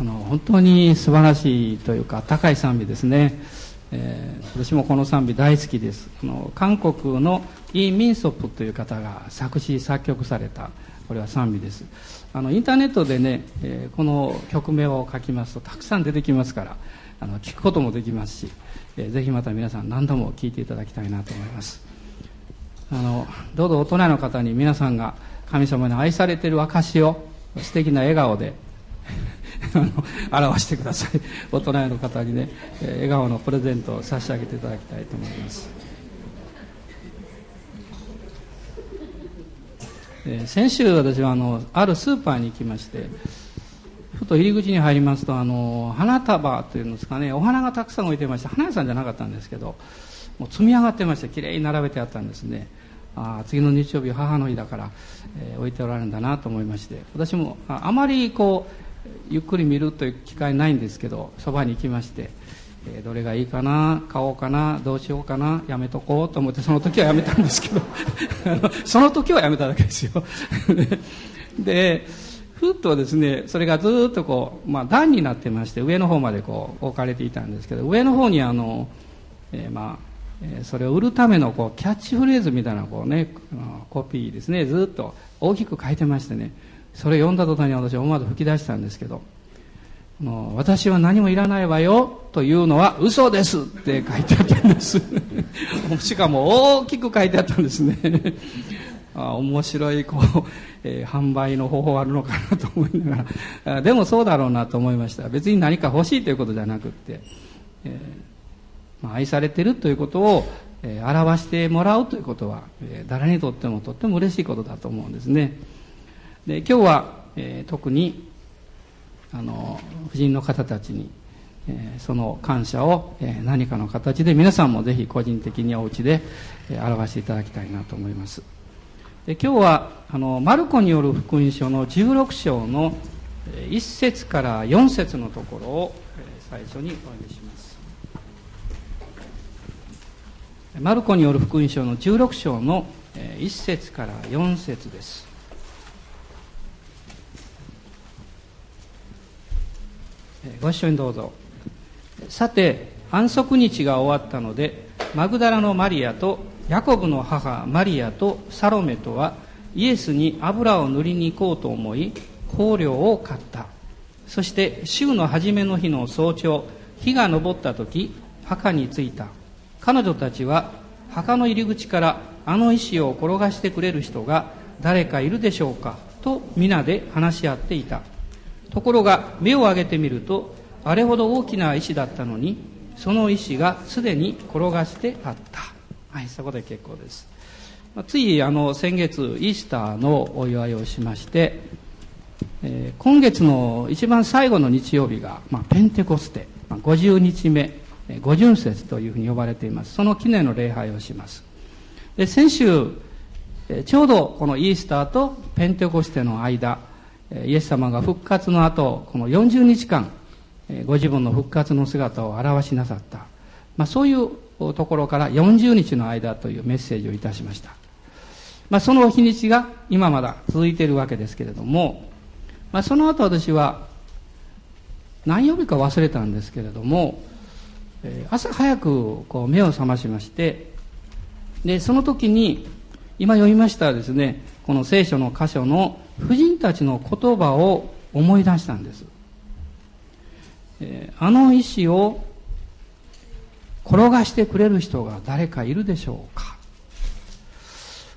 あの本当に素晴らしいというか高い賛美ですね、えー、私もこの賛美大好きです。あの韓国のイ・ミンソップという方が作詞作曲されたこれは賛美です。あのインターネットでね、えー、この曲名を書きますとたくさん出てきますからあの聞くこともできますし、えー、ぜひまた皆さん何度も聴いていただきたいなと思います。あのどうぞ大人の方に皆さんが神様に愛されている証を素敵な笑顔で あの表してください。大人の方にね笑顔のプレゼントを差し上げていただきたいと思います。え先週私はあのあるスーパーに行きましてふと入り口に入りますとあの花束というんですかねお花がたくさん置いてました花屋さんじゃなかったんですけどもう積み上がってましてきれいに並べてあったんですね。あ次の日曜日母の日だから、えー、置いておられるんだなと思いまして私もあまりこうゆっくり見るという機会ないんですけどそばに行きまして、えー、どれがいいかな買おうかなどうしようかなやめとこうと思ってその時はやめたんですけど その時はやめただけですよ。でふっとですねそれがずっとこう、まあ、段になってまして上の方までこう置かれていたんですけど上の方にあの、えー、まあそれを売るためのこうキャッチフレーズみたいなこう、ね、コピーですねずっと大きく書いてましてねそれ読んだ途端に私は思わず吹き出したんですけど「私は何もいらないわよ」というのは嘘ですって書いてあったんです。しかも大きく書いてあったんですね。あ面白いこう、えー、販売の方法あるのかなと思いながら。でもそうだろうなと思いました。別に何か欲しいということじゃなくって、えーまあ、愛されてるということを、えー、表してもらうということは、えー、誰にとってもとっても嬉しいことだと思うんですね。で今日は、えー、特にあの婦人の方たちに、えー、その感謝を、えー、何かの形で皆さんもぜひ個人的にお家で、えー、表していただきたいなと思います。で今日はあのマルコによる福音書の16章の1節から4節のところをえ最初にお読みします。マルコによる福音書の16章の1節から4節です。ご一緒にどうぞ。さて安息日が終わったのでマグダラのマリアとヤコブの母マリアとサロメとはイエスに油を塗りに行こうと思い香料を買った。そして週の初めの日の早朝日が昇った時墓に着いた。彼女たちは墓の入り口からあの石を転がしてくれる人が誰かいるでしょうかと皆で話し合っていた。ところが目を上げてみるとあれほど大きな石だったのにその石がすでに転がしてあった。はいそこで結構です。まあついあの先月イースターのお祝いをしまして、えー、今月の一番最後の日曜日が、まあ、ペンテコステ、まあ、50日目五巡節というふうに呼ばれています。その記念の礼拝をします。で先週ちょうどこのイースターとペンテコステの間イエス様が復活の後この40日間ご自分の復活の姿を表しなさった、まあ、そういうところから40日の間というメッセージをいたしました、まあ、その日にちが今まだ続いているわけですけれども、まあ、その後私は何曜日か忘れたんですけれども朝早くこう目を覚ましましてでその時に今読みましたですねこの聖書の箇所の婦人たちの言葉を思い出したんです、え、あの石を転がしてくれる人が誰かいるでしょうか。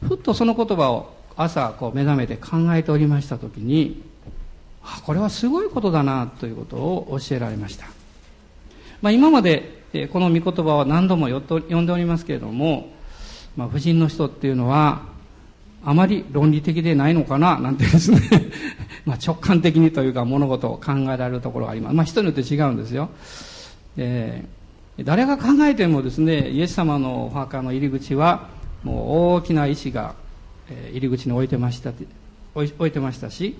ふっとその言葉を朝こう目覚めて考えておりました時にあこれはすごいことだなということを教えられました、まあ、今までこの御言葉は何度も読んでおりますけれども、まあ、婦人の人っていうのはあまり論理的でないのかななんてですね まあ直感的にというか物事を考えられるところがあります。まあ人によって違うんですよ。えー、誰が考えてもですね、イエス様のお墓の入り口はもう大きな石が入り口に置いてました置いてましたし、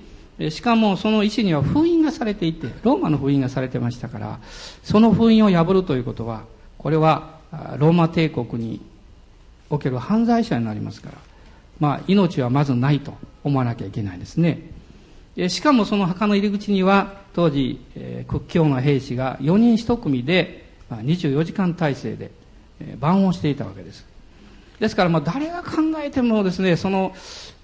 しかもその石には封印がされていて、ローマの封印がされてましたから、その封印を破るということは、これはローマ帝国における犯罪者になりますから、まあ、命はまずないと思わなきゃいけないですね。しかもその墓の入り口には当時、えー、屈強な兵士が4人1組で、まあ、24時間体制で、えー、番をしていたわけですですからまあ誰が考えてもですねその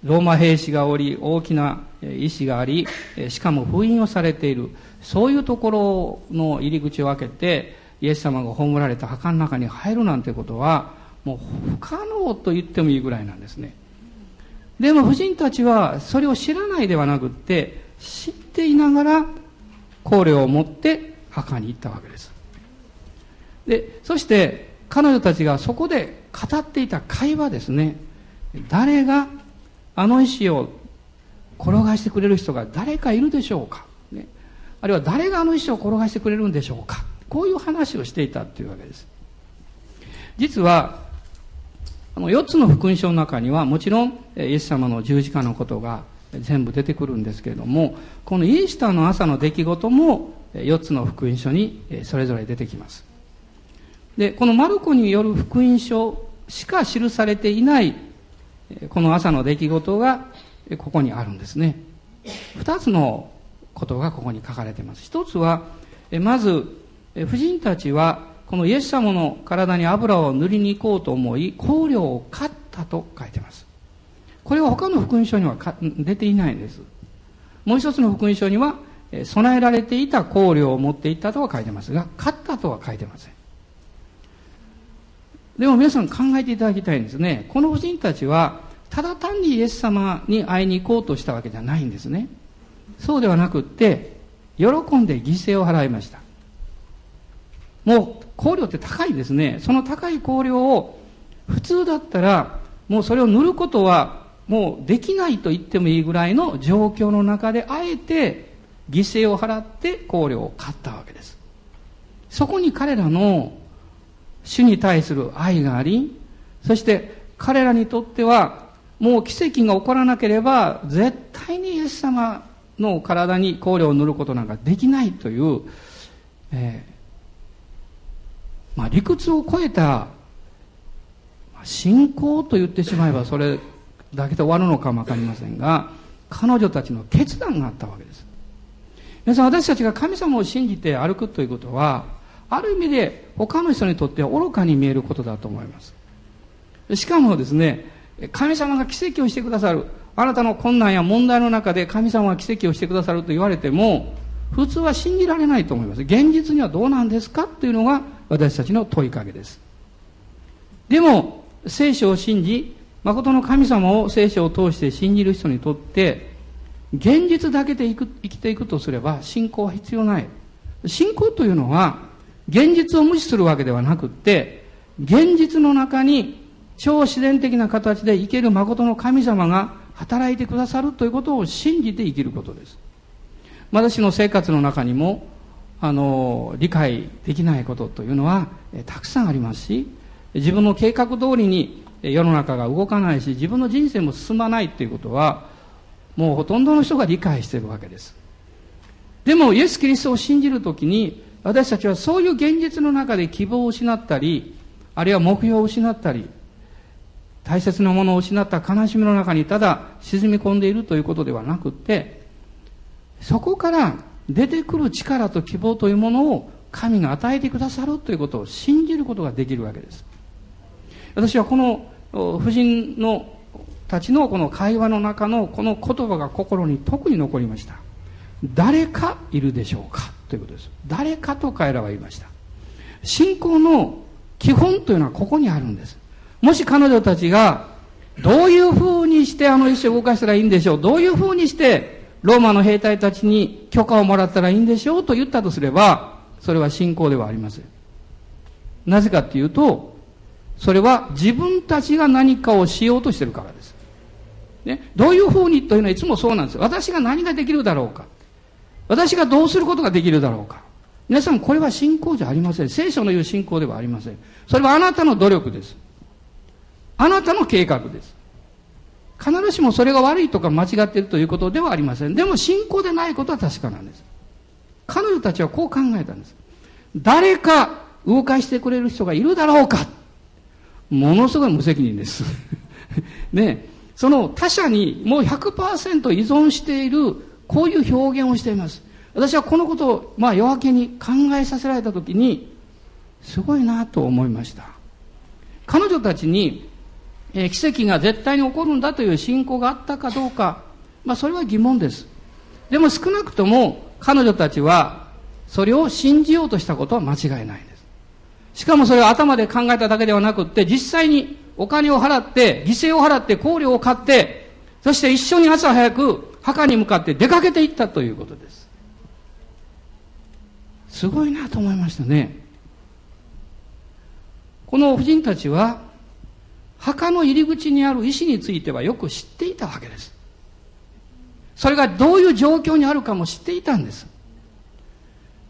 ローマ兵士がおり大きな石がありしかも封印をされているそういうところの入り口を開けてイエス様が葬られた墓の中に入るなんてことはもう不可能と言ってもいいぐらいなんですねでも夫人たちはそれを知らないではなくって知っていながら香料を持って墓に行ったわけです。でそして彼女たちがそこで語っていた会話ですね。誰があの石を転がしてくれる人が誰かいるでしょうか、ね、あるいは誰があの石を転がしてくれるんでしょうか。こういう話をしていたというわけです。実はあの4つの福音書の中にはもちろんイエス様の十字架のことが全部出てくるんですけれどもこのイースターの朝の出来事も4つの福音書にそれぞれ出てきます。でこのマルコによる福音書しか記されていないこの朝の出来事がここにあるんですね。2つのことがここに書かれています。一つはまず婦人たちはこのイエス様の体に油を塗りに行こうと思い香料を買ったと書いてます。これは他の福音書には出ていないんです。もう一つの福音書には備えられていた香料を持っていったとは書いてますが買ったとは書いてません。でも皆さん考えていただきたいんですね。この婦人たちはただ単にイエス様に会いに行こうとしたわけじゃないんですね。そうではなくって喜んで犠牲を払いました。もう香料って高いですね。その高い香料を普通だったらもうそれを塗ることはもうできないと言ってもいいぐらいの状況の中であえて犠牲を払って香料を買ったわけです。そこに彼らの主に対する愛がありそして彼らにとってはもう奇跡が起こらなければ絶対にイエス様の体に香料を塗ることなんかできないという、えーまあ、理屈を超えた信仰と言ってしまえばそれだけで終わるのかも分かりませんが彼女たちの決断があったわけです。皆さん私たちが神様を信じて歩くということはある意味で他の人にとっては愚かに見えることだと思います。しかもですね神様が奇跡をしてくださるあなたの困難や問題の中で神様が奇跡をしてくださると言われても普通は信じられないと思います。現実にはどうなんですかというのが私たちの問いかけです。でも、聖書を信じ、誠の神様を聖書を通して信じる人にとって、現実だけで生きていくとすれば信仰は必要ない。信仰というのは、現実を無視するわけではなくって、現実の中に超自然的な形で生ける誠の神様が働いてくださるということを信じて生きることです。私の生活の中にもあの理解できないことというのはたくさんありますし自分の計画通りに世の中が動かないし自分の人生も進まないということはもうほとんどの人が理解しているわけです。でもイエス・キリストを信じるときに私たちはそういう現実の中で希望を失ったりあるいは目標を失ったり大切なものを失った悲しみの中にただ沈み込んでいるということではなくてそこから出てくる力と希望というものを神が与えてくださるということを信じることができるわけです。私はこの夫人のたちのこの会話の中のこの言葉が心に特に残りました。誰かいるでしょうかということです。誰かと彼らは言いました。信仰の基本というのはここにあるんです。もし彼女たちがどういうふうにしてあの石を動かしたらいいんでしょう。どういうふうにしてローマの兵隊たちに許可をもらったらいいんでしょうと言ったとすれば、それは信仰ではありません。なぜかっていうと、それは自分たちが何かをしようとしてるからです。ね、どういうふうにというのはいつもそうなんです。私が何ができるだろうか。私がどうすることができるだろうか。皆さん、これは信仰じゃありません。聖書の言う信仰ではありません。それはあなたの努力です。あなたの計画です。必ずしもそれが悪いとか間違っているということではありません。でも信仰でないことは確かなんです。彼女たちはこう考えたんです。誰か動かしてくれる人がいるだろうかものすごい無責任です。ねその他者にもう100%依存しているこういう表現をしています私はこのことを、まあ、夜明けに考えさせられた時にすごいなと思いました彼女たちに、えー、奇跡が絶対に起こるんだという信仰があったかどうか、まあ、それは疑問です。でも少なくとも彼女たちはそれを信じようとしたことは間違いないんです。しかもそれを頭で考えただけではなくって実際にお金を払って犠牲を払って香料を買ってそして一緒に朝早く墓に向かって出かけていったということです。すごいなと思いましたね。この婦人たちは墓の入り口にある石についてはよく知っていたわけです。それがどういう状況にあるかも知っていたんです。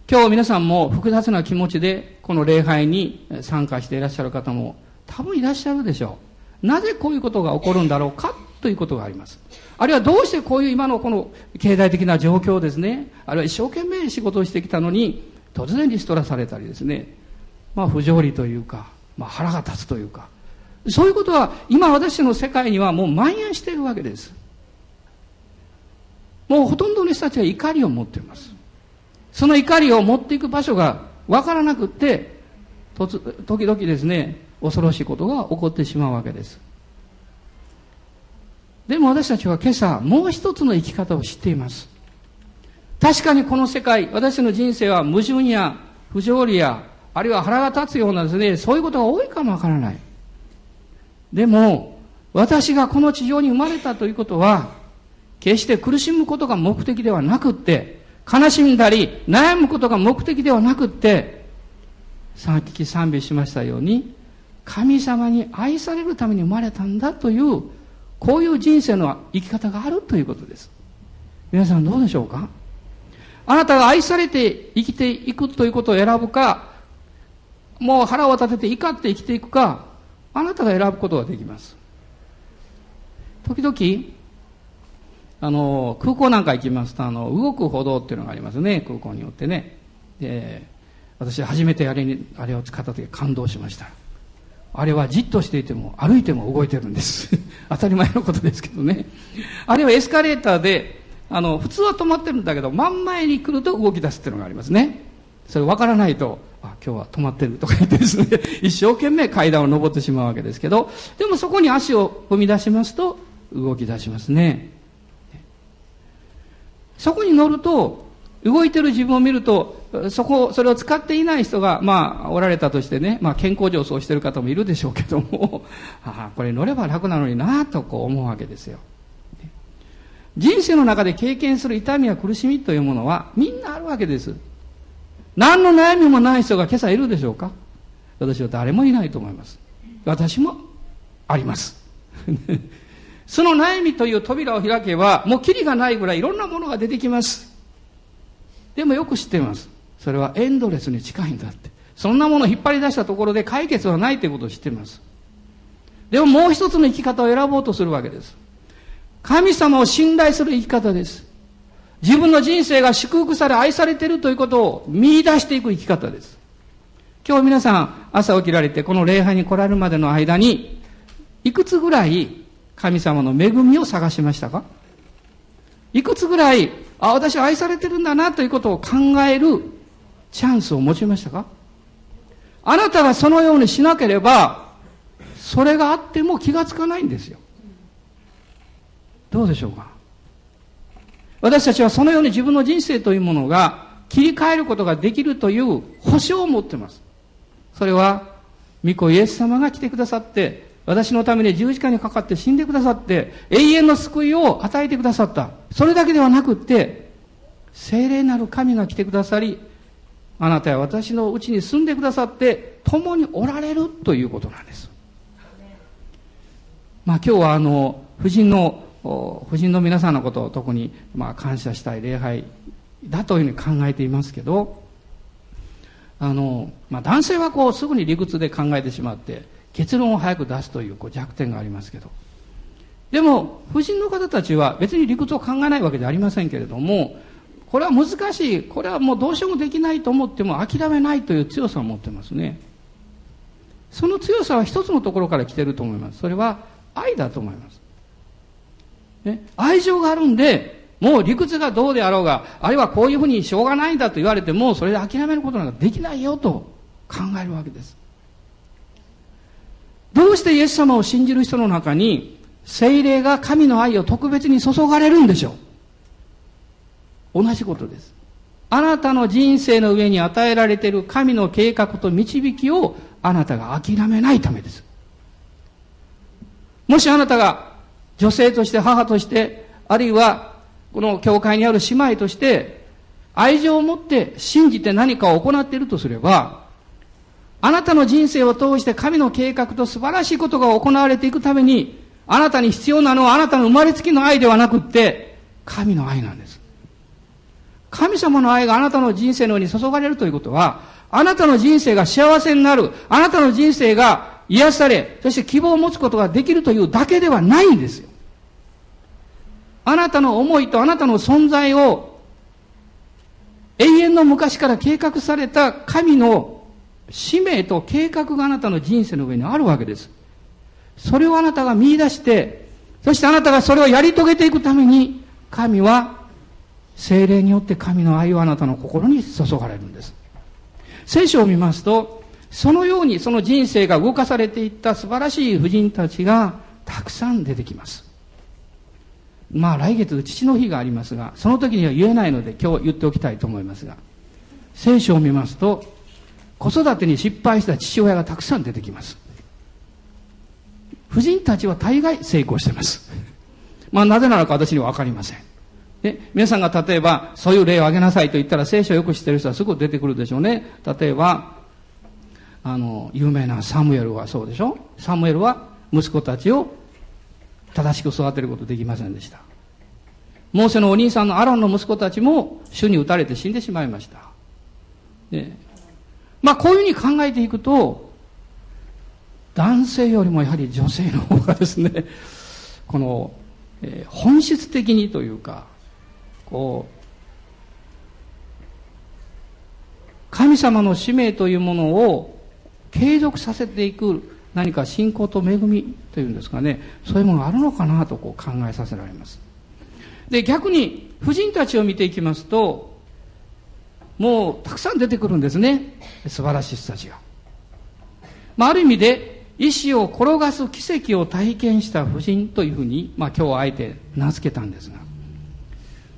今日皆さんも複雑な気持ちでこの礼拝に参加していらっしゃる方も多分いらっしゃるでしょう。なぜこういうことが起こるんだろうかということがあります。あるいはどうしてこういう今のこの経済的な状況ですね。あるいは一生懸命仕事をしてきたのに突然リストラされたりですね。まあ不条理というかまあ、腹が立つというか。そういうことは今私の世界にはもう蔓延しているわけです。もうほとんどの人たちは怒りを持っています。その怒りを持っていく場所がわからなくって時々ですね恐ろしいことが起こってしまうわけです。でも私たちは今朝もう一つの生き方を知っています。確かにこの世界私の人生は矛盾や不条理やあるいは腹が立つようなですね、そういうことが多いかもわからない。でも、私がこの地上に生まれたということは、決して苦しむことが目的ではなくって、悲しんだり悩むことが目的ではなくって、さっき賛美しましたように、神様に愛されるために生まれたんだという、こういう人生の生き方があるということです。皆さんどうでしょうか？あなたが愛されて生きていくということを選ぶか、もう腹を立てて怒って生きていくか、あなたが選ぶことができます。時々、あの、空港なんか行きますと、あの、動く歩道っていうのがありますね、空港によってね。で、私初めてあれに、あれを使った時感動しました。あれはじっとしていても、歩いても動いてるんです。当たり前のことですけどね。あれはエスカレーターで、あの、普通は止まってるんだけど、真ん前に来ると動き出すっていうのがありますね。それ分からないと、あ、今日は止まってるとか言ってですね、一生懸命階段を登ってしまうわけですけど、でもそこに足を踏み出しますと、動き出しますね。そこに乗ると、動いてる自分を見ると、そこ、それを使っていない人が、まあ、おられたとしてね、まあ、健康上そうしてる方もいるでしょうけども、ああ、これ乗れば楽なのになあとこう思うわけですよ。人生の中で経験する痛みや苦しみというものは、みんなあるわけです。何の悩みもない人が今朝いるでしょうか？私は誰もいないと思います。私もあります。その悩みという扉を開けば、もうキリがないぐらいいろんなものが出てきます。でもよく知っています。それはエンドレスに近いんだって。そんなものを引っ張り出したところで解決はないということを知っています。でももう一つの生き方を選ぼうとするわけです。神様を信頼する生き方です。自分の人生が祝福され愛されているということを見出していく生き方です。今日皆さん朝起きられてこの礼拝に来られるまでの間にいくつぐらい神様の恵みを探しましたか？いくつぐらい、あ、私は愛されてるんだなということを考えるチャンスを持ちましたか？あなたがそのようにしなければ、それがあっても気がつかないんですよ。どうでしょうか？私たちはそのように自分の人生というものが切り替えることができるという保証を持っています。それは、御子イエス様が来てくださって、私のために十字架にかかって死んでくださって、永遠の救いを与えてくださった。それだけではなくって、聖霊なる神が来てくださり、あなたや私のうちに住んでくださって、共におられるということなんです。まあ今日はあの、夫人の夫人の皆さんのことを特にまあ感謝したい礼拝だというふうに考えていますけどあの、まあ、男性はこうすぐに理屈で考えてしまって結論を早く出すというこう弱点がありますけど。でも夫人の方たちは別に理屈を考えないわけではありませんけれどもこれは難しいこれはもうどうしようもできないと思っても諦めないという強さを持ってますね。その強さは一つのところから来てると思います。それは愛だと思います。ね、愛情があるんでもう理屈がどうであろうが、あるいはこういうふうにしょうがないんだと言われても、それで諦めることなんかできないよと考えるわけです。どうしてイエス様を信じる人の中に、精霊が神の愛を特別に注がれるんでしょう？同じことです。あなたの人生の上に与えられている神の計画と導きをあなたが諦めないためです。もしあなたが女性として母として、あるいはこの教会にある姉妹として、愛情を持って信じて何かを行っているとすれば、あなたの人生を通して神の計画と素晴らしいことが行われていくために、あなたに必要なのはあなたの生まれつきの愛ではなくって、神の愛なんです。神様の愛があなたの人生のように注がれるということは、あなたの人生が幸せになる、あなたの人生が癒され、そして希望を持つことができるというだけではないんですよ。あなたの思いとあなたの存在を永遠の昔から計画された神の使命と計画があなたの人生の上にあるわけです。それをあなたが見出して、そしてあなたがそれをやり遂げていくために、神は精霊によって神の愛をあなたの心に注がれるんです。聖書を見ますと、そのようにその人生が動かされていった素晴らしい婦人たちがたくさん出てきます。まあ来月父の日がありますが、その時には言えないので今日言っておきたいと思いますが、聖書を見ますと、子育てに失敗した父親がたくさん出てきます。婦人たちは大概成功してます。まあなぜなのか私にはわかりません。で、皆さんが例えば、そういう例を挙げなさいと言ったら、聖書をよく知ってる人はすぐ出てくるでしょうね。例えば、あの、有名なサムエルはそうでしょ？サムエルは息子たちを正しく育てることできませんでした。モーセのお兄さんのアロンの息子たちも主に撃たれて死んでしまいました。で、まあこういうふうに考えていくと、男性よりもやはり女性の方がですね、この、えー、本質的にというか、こう、神様の使命というものを継続させていく何か信仰と恵みというんですかね、そういうものがあるのかなとこう考えさせられます。で、逆に、婦人たちを見ていきますと、もうたくさん出てくるんですね。素晴らしい人たちが。まあ、ある意味で、石を転がす奇跡を体験した婦人というふうに、まあ今日はあえて名付けたんですが。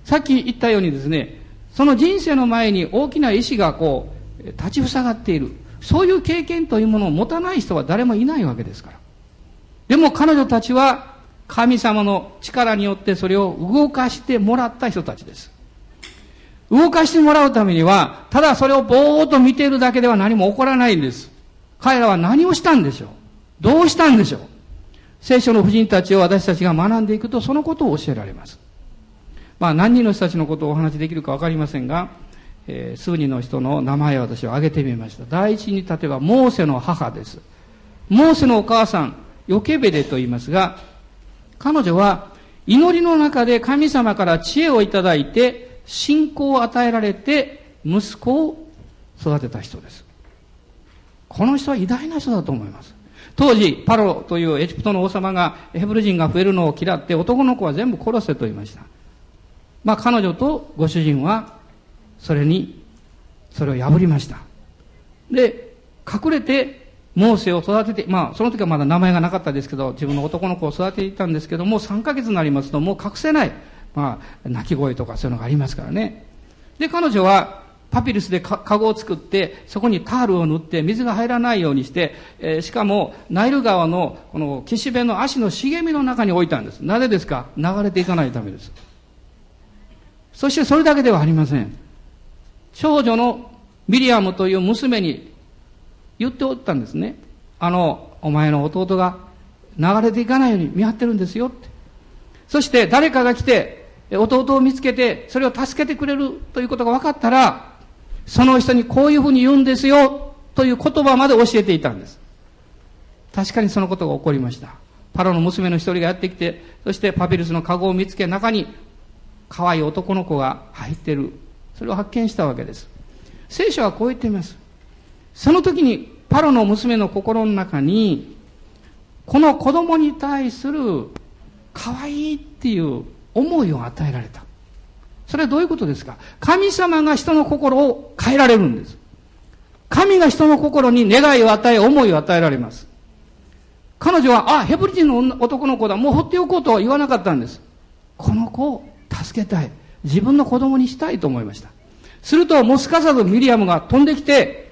さっき言ったようにですね、その人生の前に大きな石がこう、立ちふさがっている。そういう経験というものを持たない人は誰もいないわけですから。でも彼女たちは神様の力によってそれを動かしてもらった人たちです。動かしてもらうためには、ただそれをぼーっと見ているだけでは何も起こらないんです。彼らは何をしたんでしょう？どうしたんでしょう？聖書の婦人たちを私たちが学んでいくとそのことを教えられます。まあ何人の人たちのことをお話しできるかわかりませんが、えー、数人の人の名前を私は挙げてみました。第一に例えば、モーセの母です。モーセのお母さん、ヨケベデと言いますが、彼女は祈りの中で神様から知恵をいただいて、信仰を与えられて、息子を育てた人です。この人は偉大な人だと思います。当時、パロというエジプトの王様がヘブル人が増えるのを嫌って男の子は全部殺せと言いました。まあ彼女とご主人はそれに、それを破りました。で、隠れて、モーセを育てて、まあ、その時はまだ名前がなかったですけど、自分の男の子を育てていたんですけども、3ヶ月になりますと、もう隠せない、まあ、泣き声とかそういうのがありますからね。で、彼女は、パピルスでカゴを作って、そこにタールを塗って、水が入らないようにして、えー、しかも、ナイル川の、この岸辺の足の茂みの中に置いたんです。なぜですか？流れていかないためです。そしてそれだけではありません。長女のミリアムという娘に言っておったんですね。あの、お前の弟が流れていかないように見張ってるんですよって。そして誰かが来て、弟を見つけて、それを助けてくれるということが分かったら、その人にこういうふうに言うんですよ、という言葉まで教えていたんです。確かにそのことが起こりました。パロの娘の一人がやってきて、そしてパピルスの籠を見つけ、中に可愛い男の子が入ってる。それを発見したわけです。聖書はこう言っています。その時にパロの娘の心の中に、この子供に対する可愛いっていう思いを与えられた。それはどういうことですか？神様が人の心を変えられるんです。神が人の心に願いを与え、思いを与えられます。彼女は、あ、ヘブル人の男の子だ、もう放っておこうとは言わなかったんです。この子を助けたい。自分の子供にしたいと思いました。すると、もうすかさずミリアムが飛んできて、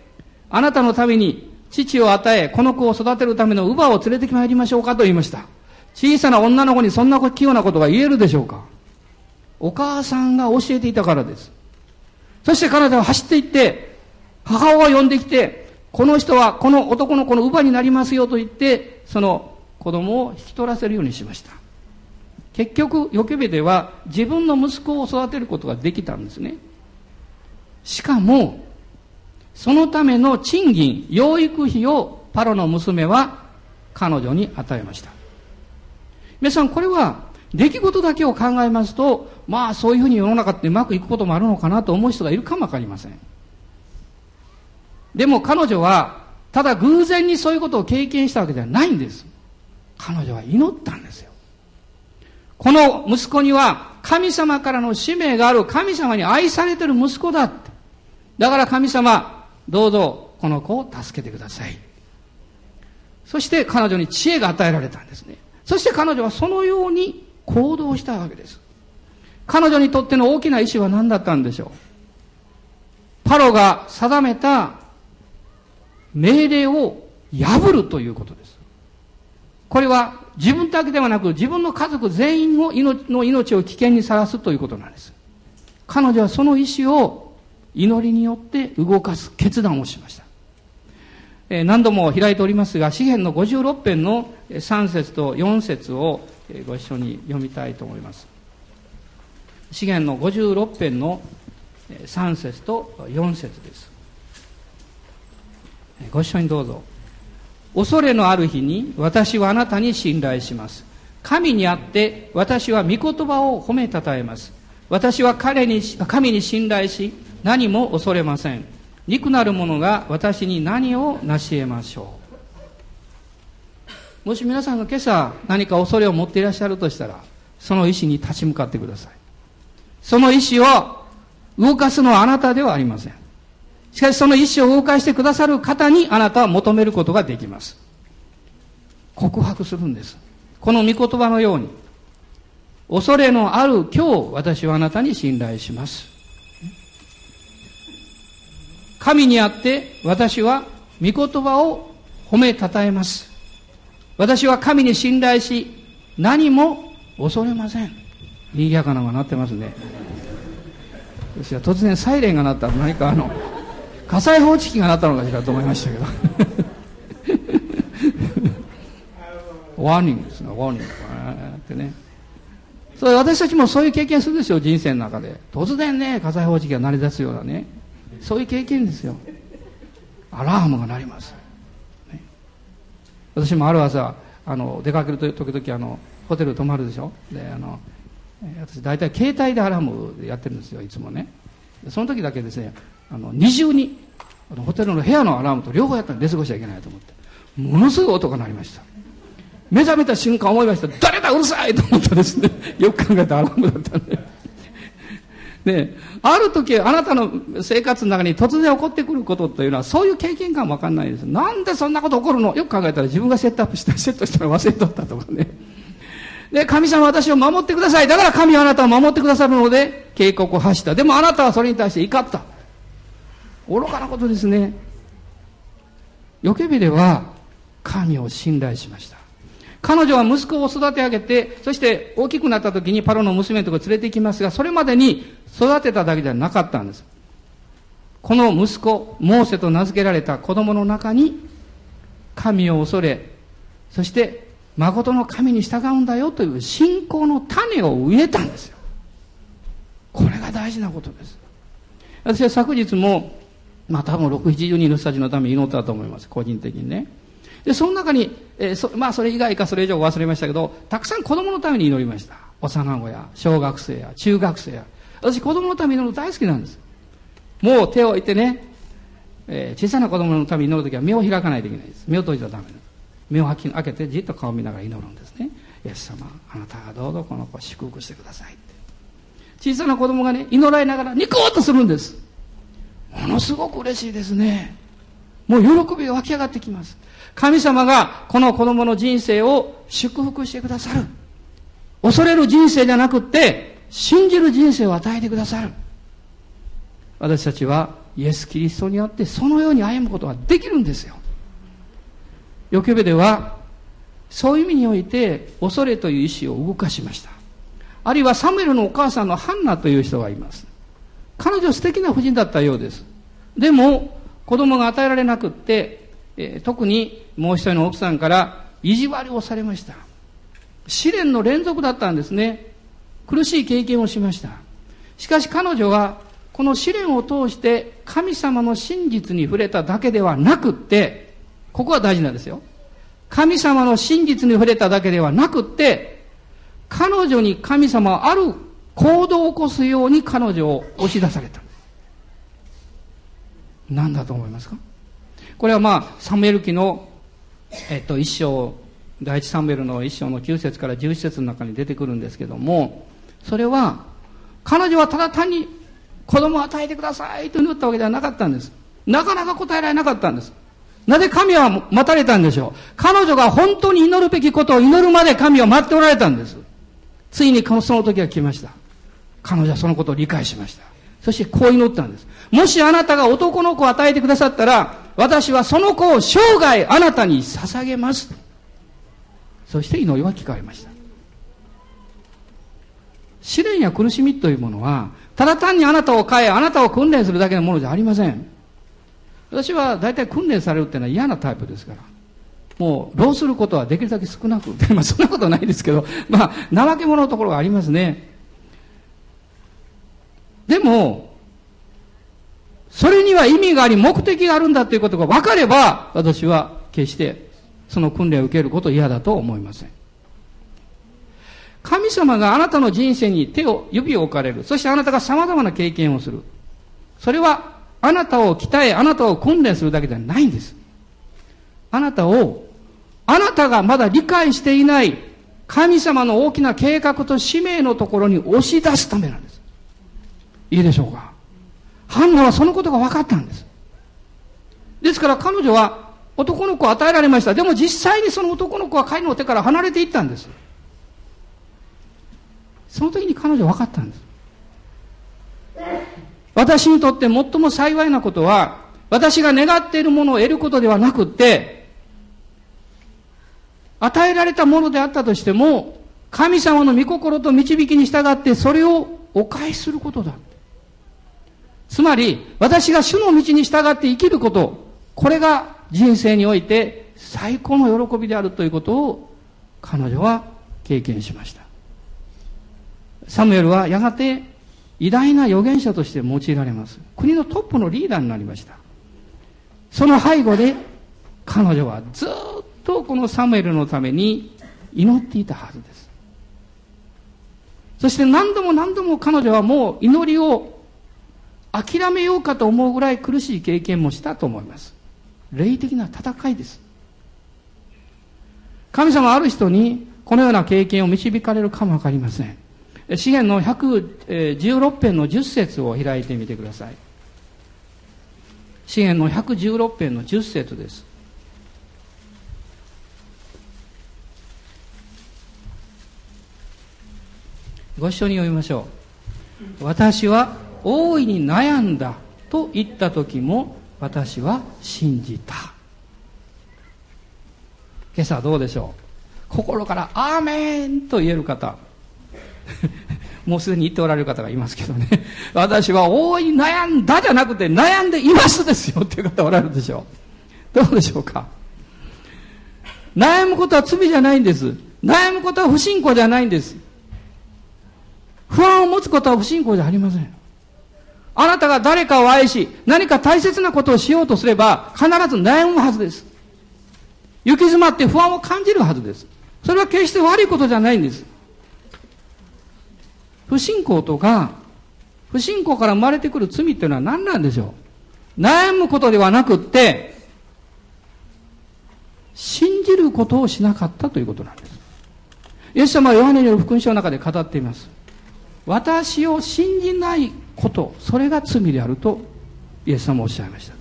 あなたのために父を与え、この子を育てるための乳母を連れてきまいりましょうかと言いました。小さな女の子にそんな器用なことが言えるでしょうかお母さんが教えていたからです。そして彼女は走って行って、母親を呼んできて、この人はこの男の子の乳母になりますよと言って、その子供を引き取らせるようにしました。結局、ヨケベでは自分の息子を育てることができたんですね。しかも、そのための賃金、養育費をパロの娘は彼女に与えました。皆さん、これは出来事だけを考えますと、まあそういうふうに世の中ってうまくいくこともあるのかなと思う人がいるかもわかりません。でも彼女は、ただ偶然にそういうことを経験したわけではないんです。彼女は祈ったんですよ。この息子には神様からの使命がある神様に愛されてる息子だって。だから神様、どうぞこの子を助けてください。そして彼女に知恵が与えられたんですね。そして彼女はそのように行動したわけです。彼女にとっての大きな意志は何だったんでしょうパロが定めた命令を破るということです。これは自分だけではなく自分の家族全員を命の命を危険にさらすということなんです。彼女はその意志を祈りによって動かす決断をしました。えー、何度も開いておりますが、詩篇の56編の3節と4節をご一緒に読みたいと思います。詩篇の56編の3節と4節です。ご一緒にどうぞ。恐れのある日に私はあなたに信頼します。神にあって私は御言葉を褒めたたえます。私は彼に、神に信頼し何も恐れません。肉なる者が私に何を成し得ましょう。もし皆さんが今朝何か恐れを持っていらっしゃるとしたら、その意志に立ち向かってください。その意志を動かすのはあなたではありません。しかしその意志を動かしてくださる方にあなたは求めることができます。告白するんです。この御言葉のように、恐れのある今日、私はあなたに信頼します。神にあって私は御言葉を褒めたたえます。私は神に信頼し、何も恐れません。賑やかなのがなってますね。突然サイレンが鳴った何かあの、火災報知器がなったのかしらと思いましたけど。ワーニングですね。ワーニングってね。それ私たちもそういう経験するでしょ人生の中で。突然ね火災報知器が鳴り出すようなね。そういう経験ですよ。アラームが鳴ります、ね、私もある朝あの出かけると時々あのホテル泊まるでしょ。であの私大体携帯でアラームやってるんですよいつもね。その時だけですねあの二重にあのホテルの部屋のアラームと両方やったら出過ごしちゃいけないと思って。ものすごい音が鳴りました。目覚めた瞬間思いました。誰だうるさいと思ったですね。よく考えたアラームだったんでである時あなたの生活の中に突然起こってくることというのはそういう経験感わかんないです。なんでそんなこと起こるの？よく考えたら自分がセットアップしたセットしたら忘れとったとかね。で、神様私を守ってください。だから神はあなたを守ってくださるので、警告を発した。でもあなたはそれに対して怒った。愚かなことですね。ヨケビでは神を信頼しました。彼女は息子を育て上げて、そして大きくなった時にパロの娘のところ連れて行きますが、それまでに育てただけではなかったんです。この息子、モーセと名付けられた子供の中に、神を恐れ、そして誠の神に従うんだよという信仰の種を植えたんですよ。これが大事なことです。私は昨日もまあ多分6、70人の人たちのために祈ったと思います。個人的にね。で、その中に、えー、そまあそれ以外かそれ以上忘れましたけど、たくさん子供のために祈りました。幼子や小学生や中学生や。私子供のために祈るの大好きなんです。もう手を置いてね、えー、小さな子供のために祈るときは目を開かないといけないです。目を閉じたらダメです。目を開けてじっと顔を見ながら祈るんですね。イエス様、あなたがどうぞこの子を祝福してくださいって。小さな子供がね、祈られながらニコッとするんです。ものすごく嬉しいですね。もう喜びが湧き上がってきます。神様がこの子供の人生を祝福してくださる。恐れる人生じゃなくって、信じる人生を与えてくださる。私たちはイエス・キリストによってそのように歩むことができるんですよ。ヨケベでは、そういう意味において恐れという意志を動かしました。あるいはサムエルのお母さんのハンナという人がいます。彼女素敵な婦人だったようです。でも、子供が与えられなくって、えー、特にもう一人の奥さんから意地悪をされました。試練の連続だったんですね。苦しい経験をしました。しかし彼女は、この試練を通して神様の真実に触れただけではなくって、ここは大事なんですよ。神様の真実に触れただけではなくって、彼女に神様はある行動を起こすように彼女を押し出された。何だと思いますか？これはまあ、サムエル記の、えっと、一章、第一サムエルの一章の9節から11節の中に出てくるんですけども、それは、彼女はただ単に子供を与えてくださいと祈ったわけではなかったんです。なかなか答えられなかったんです。なぜ神は待たれたんでしょう？彼女が本当に祈るべきことを祈るまで神は待っておられたんです。ついにその時が来ました。彼女はそのことを理解しました。そしてこう祈ったんです。もしあなたが男の子を与えてくださったら、私はその子を生涯あなたに捧げます。そして祈りは聞かれました。試練や苦しみというものは、ただ単にあなたを変え、あなたを訓練するだけのものじゃありません。私は大体訓練されるっていうのは嫌なタイプですから。もう、労することはできるだけ少なく。まあ、そんなことないですけど、まあ、怠け者のところがありますね。でも、それには意味があり、目的があるんだということが分かれば、私は決してその訓練を受けること嫌だと思いません。神様があなたの人生に手を、指を置かれる。そしてあなたが様々な経験をする。それは、あなたを鍛え、あなたを訓練するだけではないんです。あなたを、あなたがまだ理解していない神様の大きな計画と使命のところに押し出すためなんです。いいでしょうか？ハンナはそのことが分かったんです。ですから彼女は男の子を与えられました。でも実際にその男の子は彼の手から離れていったんです。その時に彼女は分かったんです。私にとって最も幸いなことは、私が願っているものを得ることではなくって、与えられたものであったとしても、神様の御心と導きに従ってそれをお返しすることだ。つまり、私が主の道に従って生きること、これが人生において最高の喜びであるということを彼女は経験しました。サムエルはやがて偉大な預言者として用いられます。国のトップのリーダーになりました。その背後で彼女はずっとこのサムエルのために祈っていたはずです。そして何度も何度も彼女はもう祈りを諦めようかと思うぐらい苦しい経験もしたと思います。霊的な戦いです。神様ある人にこのような経験を導かれるかもわかりません。詩篇の116編の10節を開いてみてください。詩篇の116編の10節です。ご一緒に読みましょう。私は大いに悩んだと言った時も私は信じた。今朝どうでしょう？心から「アーメン!」と言える方。もうすでに言っておられる方がいますけどね。私は大いに悩んだじゃなくて悩んでいますですよっていう方おられるでしょう。どうでしょうか？悩むことは罪じゃないんです。悩むことは不信仰じゃないんです。不安を持つことは不信仰じゃありません。あなたが誰かを愛し、何か大切なことをしようとすれば、必ず悩むはずです。行き詰まって不安を感じるはずです。それは決して悪いことじゃないんです。不信仰とか、不信仰から生まれてくる罪っていうのは何なんでしょう悩むことではなくって、信じることをしなかったということなんです。イエス様はヨハネによる福音書の中で語っています。私を信じないことそれが罪であるとイエス様もおっしゃいました。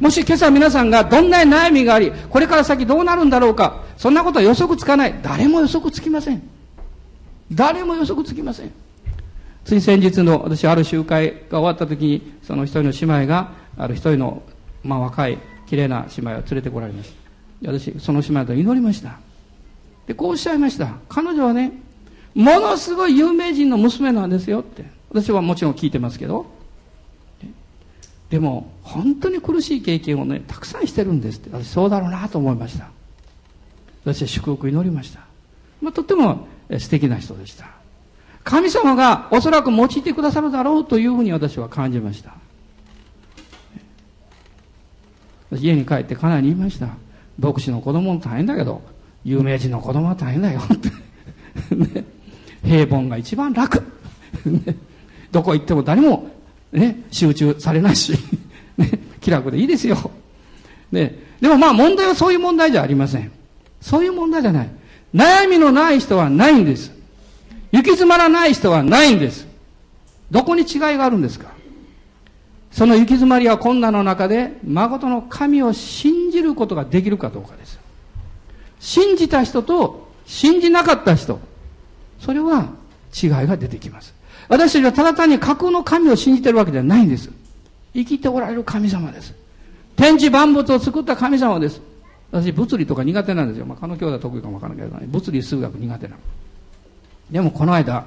もし今朝皆さんがどんな悩みがありこれから先どうなるんだろうかそんなことは予測つかない。誰も予測つきません。誰も予測つきません。つい先日の私ある集会が終わった時にその一人の姉妹がある一人の、まあ、若い綺麗な姉妹を連れてこられました。私その姉妹と祈りました。でこうおっしゃいました。彼女はねものすごい有名人の娘なんですよって。私はもちろん聞いてますけど。でも本当に苦しい経験をねたくさんしてるんですって。私そうだろうなと思いました。私は祝福祈りました、まあ、とっても素敵な人でした。神様がおそらく用いてくださるだろうというふうに私は感じました。家に帰ってかなり言いました。牧師の子供も大変だけど有名人の子供は大変だよって。ね、平凡が一番楽、ね、どこ行っても誰も、ね、集中されないし、ね、気楽でいいですよ、ね、でもまあ問題はそういう問題じゃありません。そういう問題じゃない。悩みのない人はないんです。行き詰まらない人はないんです。どこに違いがあるんですか。その行き詰まりは困難の中で誠の神を信じることができるかどうかです。信じた人と信じなかった人。それは違いが出てきます。私たちはただ単に架空の神を信じてるわけではないんです。生きておられる神様です。天地万物を作った神様です。私物理とか苦手なんですよ、まあ、彼の兄弟得意かもわからないけど、ね、物理数学苦手なの。でもこの間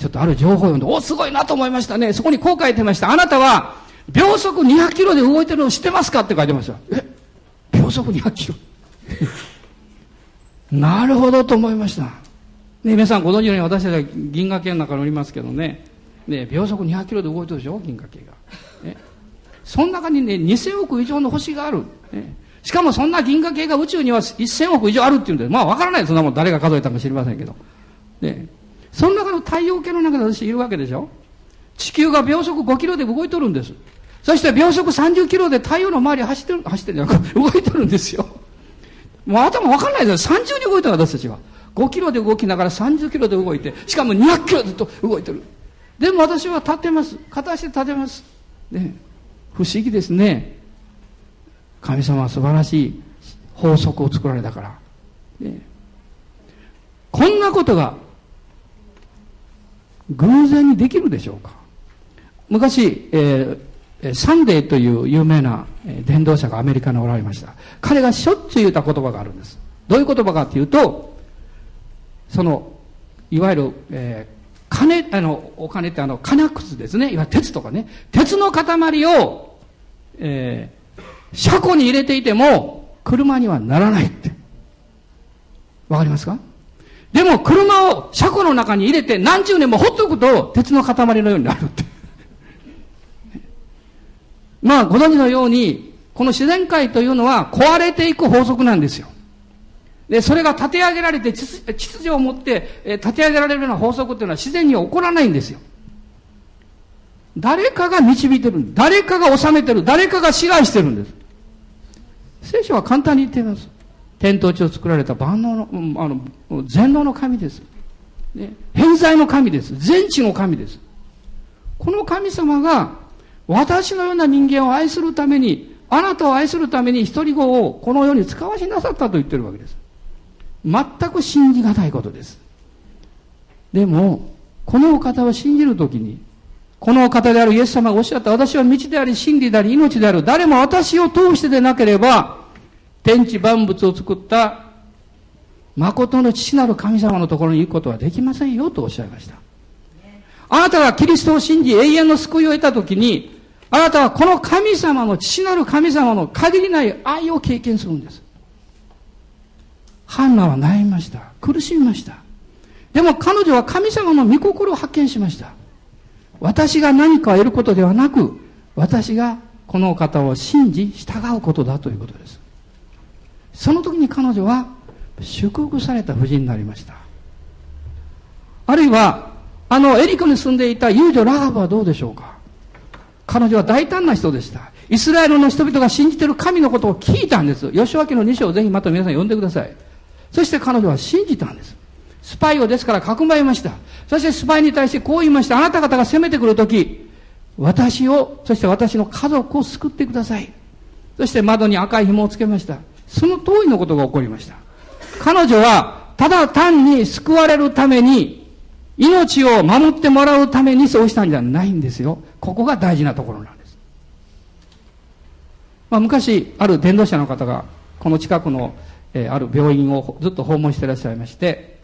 ちょっとある情報を読んでおすごいなと思いましたね。そこにこう書いてました。あなたは秒速200キロで動いてるのを知ってますか？って書いてましたえ？秒速200キロ。なるほどと思いました。ね、皆さんご存知のように私たちは銀河系の中におりますけどね、ね、秒速200キロで動いてるでしょ、銀河系が。ね、その中にね、2000億以上の星がある。ね、しかもそんな銀河系が宇宙には1000億以上あるっていうんで、まあわからないそんなもん誰が数えたか知りませんけど。ね、その中の太陽系の中で私いるわけでしょ？地球が秒速5キロで動いとるんです。そして秒速30キロで太陽の周り走ってる、走ってるじゃなく動いてるんですよ。もう頭わかんないですよ。30に動いてる私たちは。5キロで動きながら30キロで動いて、しかも200キロずっと動いてる。でも私は立てます。片足で立てます。ね。不思議ですね。神様は素晴らしい法則を作られたから。ね、こんなことが偶然にできるでしょうか昔、えーサンデーという有名な伝道者がアメリカにおられました。彼がしょっちゅう言った言葉があるんです。どういう言葉かっていうと、その、いわゆる、えー、金、あの、お金ってあの、金くずですね。いわゆる鉄とかね。鉄の塊を、えー、車庫に入れていても、車にはならないって。わかりますか？でも車を車庫の中に入れて何十年もほっとくと鉄の塊のようになるって。まあ、ご存知のように、この自然界というのは壊れていく法則なんですよ。で、それが立て上げられて秩序を持って、え立て上げられるような法則っていうのは自然に起こらないんですよ。誰かが導いてる誰かが治めてる。誰かが支配してるんです。聖書は簡単に言っています。天と地を作られた万能の、あの、全能の神です。ね、偏在の神です。全知の神です。この神様が私のような人間を愛するために、あなたを愛するために一人子をこの世に使わしなさったと言ってるわけです。全く信じがたいことです。でも、このお方を信じるときに、このお方であるイエス様がおっしゃった私は道であり真理であり命である。誰も私を通してでなければ、天地万物を作った誠の父なる神様のところに行くことはできませんよとおっしゃいました。あなたがキリストを信じ永遠の救いを得たときに、あなたはこの神様の、父なる神様の限りない愛を経験するんです。ハンナは悩みました。苦しみました。でも彼女は神様の御心を発見しました。私が何かを得ることではなく、私がこの方を信じ従うことだということです。その時に彼女は祝福された夫人になりました。あるいは、あのエリコに住んでいた遊女ラハブはどうでしょうか彼女は大胆な人でした。イスラエルの人々が信じている神のことを聞いたんです。吉脇の2章をぜひまた皆さん読んでください。そして彼女は信じたんです。スパイをですからかくまいました。そしてスパイに対してこう言いました。あなた方が攻めてくるとき、私を、そして私の家族を救ってください。そして窓に赤い紐をつけました。その通りのことが起こりました。彼女は、ただ単に救われるために、命を守ってもらうためにそうしたんじゃないんですよ。ここが大事なところなんです。まあ、昔、ある伝道者の方が、この近くの、え、ある病院をずっと訪問してらっしゃいまして、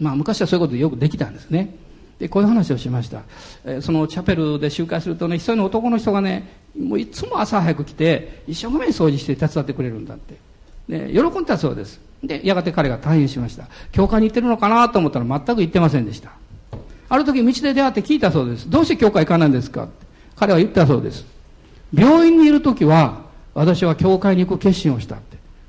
まあ、昔はそういうことよくできたんですね。で、こういう話をしました。え、そのチャペルで集会するとね、一人の男の人がね、もういつも朝早く来て、一生懸命掃除して手伝ってくれるんだって。で、喜んだそうです。で、やがて彼が退院しました。教会に行ってるのかなと思ったら全く行ってませんでした。ある時道で出会って聞いたそうです。どうして教会行かないんですか？って彼は言ったそうです。病院にいる時は、私は教会に行く決心をした。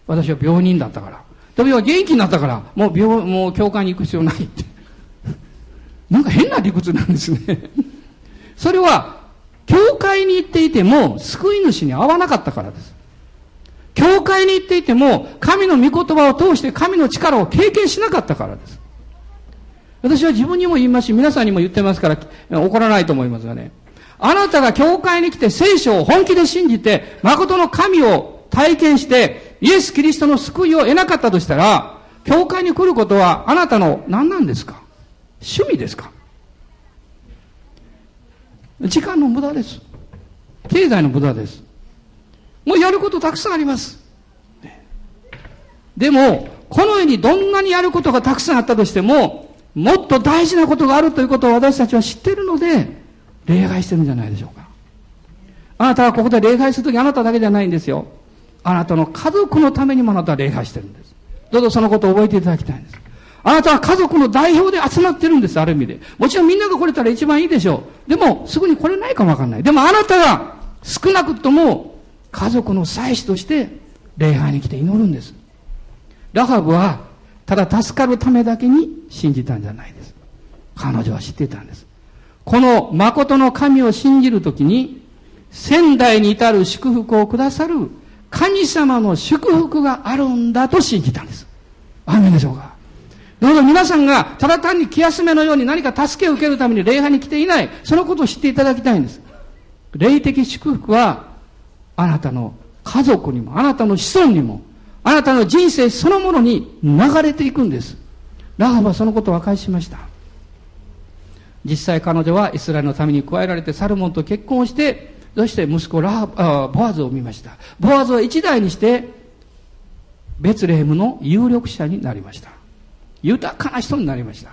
私は病人だったから。でも元気になったから、もう病、もう教会に行く必要ないって。なんか変な理屈なんですね。それは、教会に行っていても、救い主に会わなかったからです。教会に行っていても、神の御言葉を通して神の力を経験しなかったからです。私は自分にも言いますし、皆さんにも言ってますから、怒らないと思いますがね。あなたが教会に来て聖書を本気で信じて、誠の神を体験して、イエス・キリストの救いを得なかったとしたら、教会に来ることはあなたの何なんですか？趣味ですか？時間の無駄です。経済の無駄です。もうやることたくさんあります。でも、この世にどんなにやることがたくさんあったとしても、もっと大事なことがあるということを私たちは知っているので、礼拝してるんじゃないでしょうか。あなたはここで礼拝するときあなただけじゃないんですよ。あなたの家族のためにもあなたは礼拝してるんです。どうぞそのことを覚えていただきたいんです。あなたは家族の代表で集まってるんです、ある意味で。もちろんみんなが来れたら一番いいでしょう。でも、すぐに来れないかもわかんない。でもあなたが少なくとも家族の祭司として礼拝に来て祈るんです。ラハブはただ助かるためだけに信じたんじゃないです。彼女は知っていたんです。この誠の神を信じるときに仙台に至る祝福をくださる神様の祝福があるんだと信じたんです。アーメンでしょうか？どうぞ皆さんがただ単に気休めのように何か助けを受けるために礼拝に来ていない、そのことを知っていただきたいんです。霊的祝福は、あなたの家族にも、あなたの子孫にも、あなたの人生そのものに流れていくんです。ラハはそのことを和解しました。実際彼女はイスラエルのために加えられてサルモンと結婚して、そして息子ラハあボアズを見ました。ボアズは一代にして、ベツレヘムの有力者になりました。豊かな人になりました。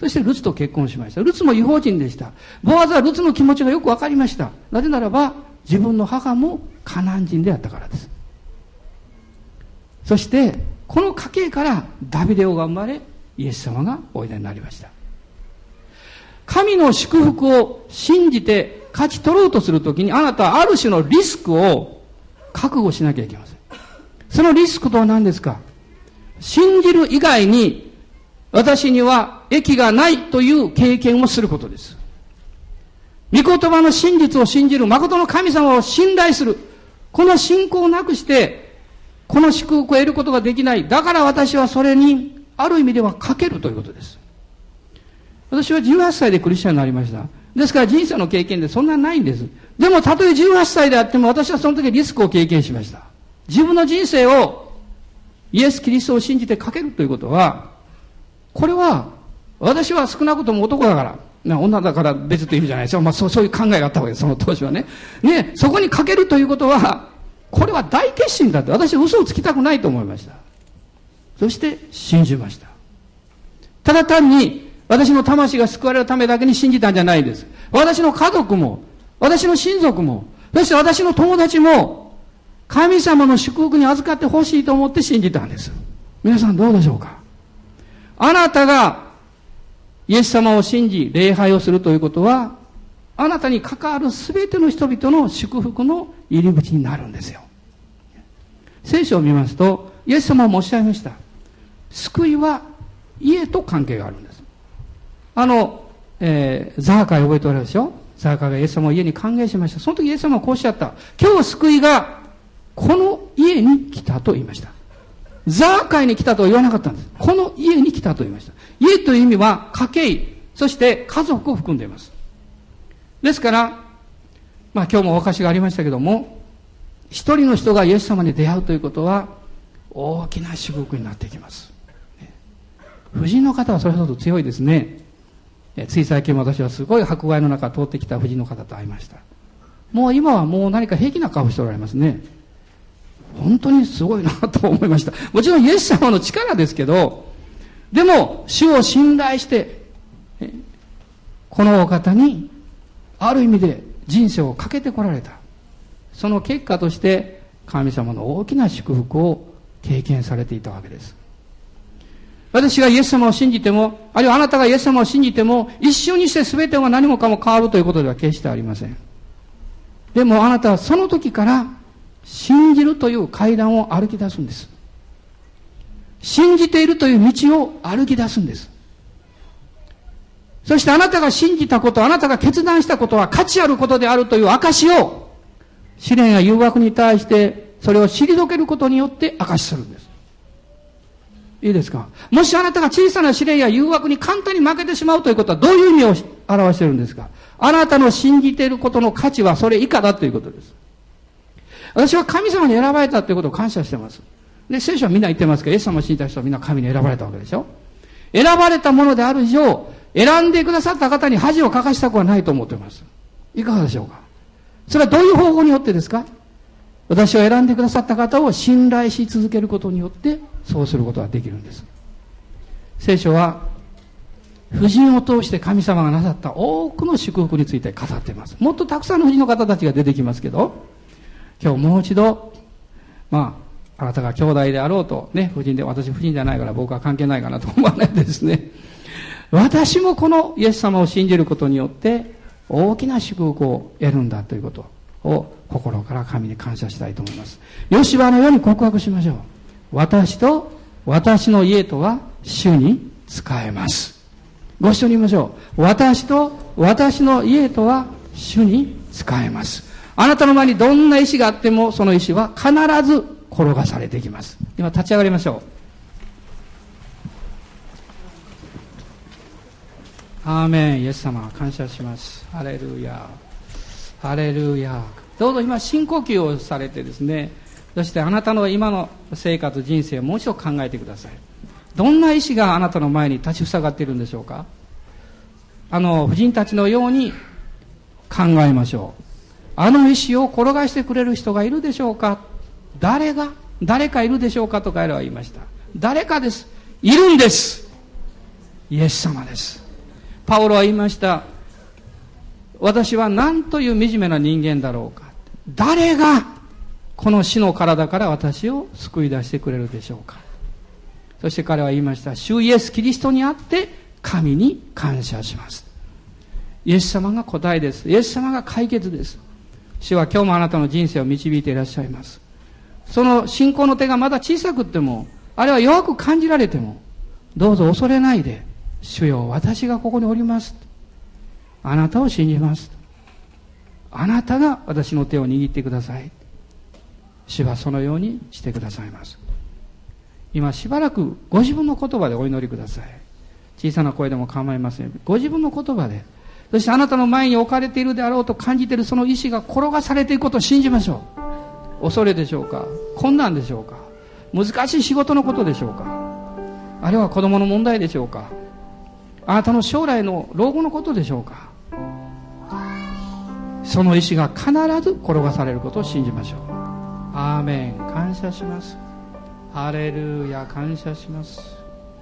そしてルツと結婚しました。ルツも違法人でした。ボアズはルツの気持ちがよくわかりました。なぜならば、自分の母もカナン人であったからです。そして、この家系からダビデオが生まれ、イエス様がおいでになりました。神の祝福を信じて勝ち取ろうとするときに、あなたはある種のリスクを覚悟しなきゃいけません。そのリスクとは何ですか？信じる以外に私には益がないという経験をすることです。御言葉の真実を信じる、誠の神様を信頼する。この信仰をなくして、この祝福を得ることができない。だから私はそれに、ある意味ではかけるということです。私は18歳でクリスチャンになりました。ですから人生の経験でそんなないんです。でもたとえ18歳であっても私はその時リスクを経験しました。自分の人生をイエス・キリストを信じてかけるということは、これは、私は少なくとも男だから、女だから別という意味じゃないですよ。まあそうそういう考えがあったわけです、その当時はね。ね、そこにかけるということは、これは大決心だって、私は嘘をつきたくないと思いました。そして信じました。ただ単に、私の魂が救われるためだけに信じたんじゃないです。私の家族も、私の親族も、そして私の友達も、神様の祝福に預かってほしいと思って信じたんです。皆さんどうでしょうか？あなたがイエス様を信じ礼拝をするということは、あなたに関わる全ての人々の祝福の入り口になるんですよ。聖書を見ますと、イエス様もおっしゃいました。救いは家と関係があるんです。あの、えー、ザーカイ覚えておられるでしょ？ザーカイがイエス様を家に歓迎しました。その時イエス様はこうおっしゃった。今日救いがこの家に来たと言いました。ザーカイに来たとは言わなかったんです。この家に来たと言いました。家という意味は家計、そして家族を含んでいます。ですから、まあ今日もお証がありましたけども、一人の人がイエス様に出会うということは、大きな祝福になっていきます。婦人の方はそれほど強いですね。つい最近私はすごい迫害の中通ってきた婦人の方と会いました。もう今はもう何か平気な顔しておられますね。本当にすごいなと思いました。もちろんイエス様の力ですけど、でも主を信頼して、このお方にある意味で人生をかけてこられた。その結果として神様の大きな祝福を経験されていたわけです。私がイエス様を信じても、あるいはあなたがイエス様を信じても、一緒にして全てが何もかも変わるということでは決してありません。でもあなたはその時から信じるという階段を歩き出すんです。信じているという道を歩き出すんです。そしてあなたが信じたこと、あなたが決断したことは価値あることであるという証を、試練や誘惑に対して、それを退けることによって証しするんです。いいですか？もしあなたが小さな試練や誘惑に簡単に負けてしまうということはどういう意味を表してるんですか？あなたの信じていることの価値はそれ以下だということです。私は神様に選ばれたということを感謝してます。で、聖書はみんな言ってますけど、イエス様を信じた人はみんな神に選ばれたわけでしょ？選ばれたものである以上、選んでくださった方に恥をかかしたくはないと思っています。いかがでしょうか？それはどういう方法によってですか？私を選んでくださった方を信頼し続けることによって、そうすることができるんです。聖書は婦人を通して神様がなさった多くの祝福について語っています。もっとたくさんの婦人の方たちが出てきますけど、今日もう一度、まあ、あなたが兄弟であろうと、ね、婦人で、私婦人じゃないから僕は関係ないかなと思わないですね。私もこのイエス様を信じることによって、大きな祝福を得るんだということを心から神に感謝したいと思います。吉羽のように告白しましょう。私と私の家とは主に仕えます。ご一緒に言いましょう。私と私の家とは主に使えます。あなたの前にどんな石があっても、その石は必ず転がされていきます。今立ち上がりましょう。アーメン、イエス様、感謝します。ハレルヤ。ハレルヤ。どうぞ今、深呼吸をされてですね、そしてあなたの今の生活、人生をもう一度考えてください。どんな意志があなたの前に立ちふさがっているんでしょうか？あの夫人たちのように考えましょう。あの石を転がしてくれる人がいるでしょうか？誰が？誰かいるでしょうか？と彼らは言いました。誰かです。いるんです。イエス様です。パウロは言いました。私は何という惨めな人間だろうか？誰がこの死の体から私を救い出してくれるでしょうかそして彼は言いました。主イエス・キリストにあって神に感謝します。イエス様が答えです。イエス様が解決です。主は今日もあなたの人生を導いていらっしゃいます。その信仰の手がまだ小さくっても、あるいは弱く感じられても、どうぞ恐れないで、主よ、私がここにおります。あなたを信じます。あなたが私の手を握ってください。主はそのようにしてくださいます。今しばらくご自分の言葉でお祈りください。小さな声でも構いません。ご自分の言葉で。そしてあなたの前に置かれているであろうと感じているその意志が転がされていくことを信じましょう。恐れでしょうか？困難でしょうか？難しい仕事のことでしょうか？あるいは子供の問題でしょうか？あなたの将来の老後のことでしょうか？その意志が必ず転がされることを信じましょう。アーメン。感謝します。ハレルヤ。感謝します。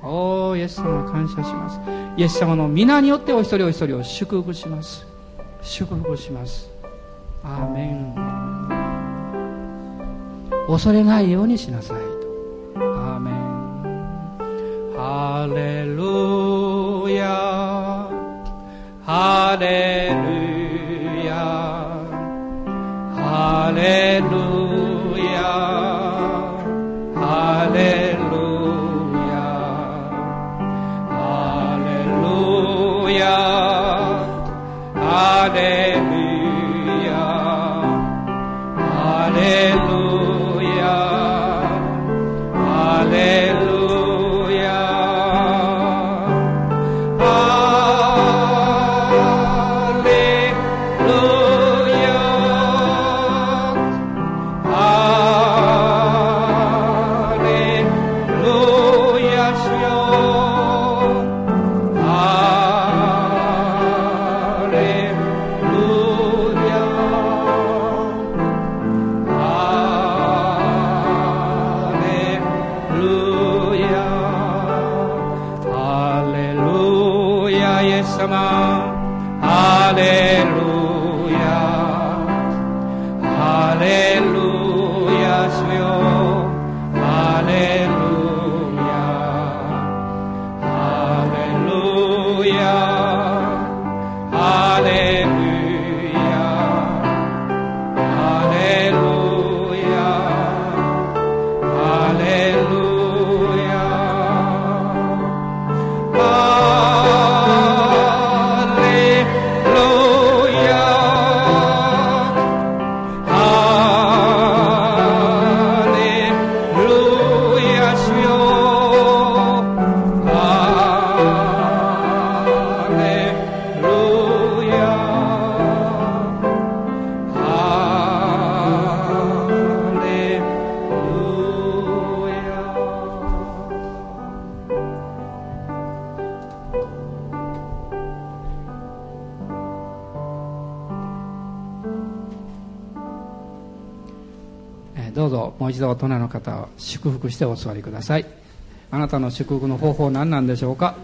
おおイエス様感謝します。イエス様の皆によってお一人お一人を祝福します。祝福します。アーメン。恐れないようにしなさいと。アーメン。ハレルヤ。ハレルハ様祝福してお座りください。あなたの祝福の方法は何なんでしょうか？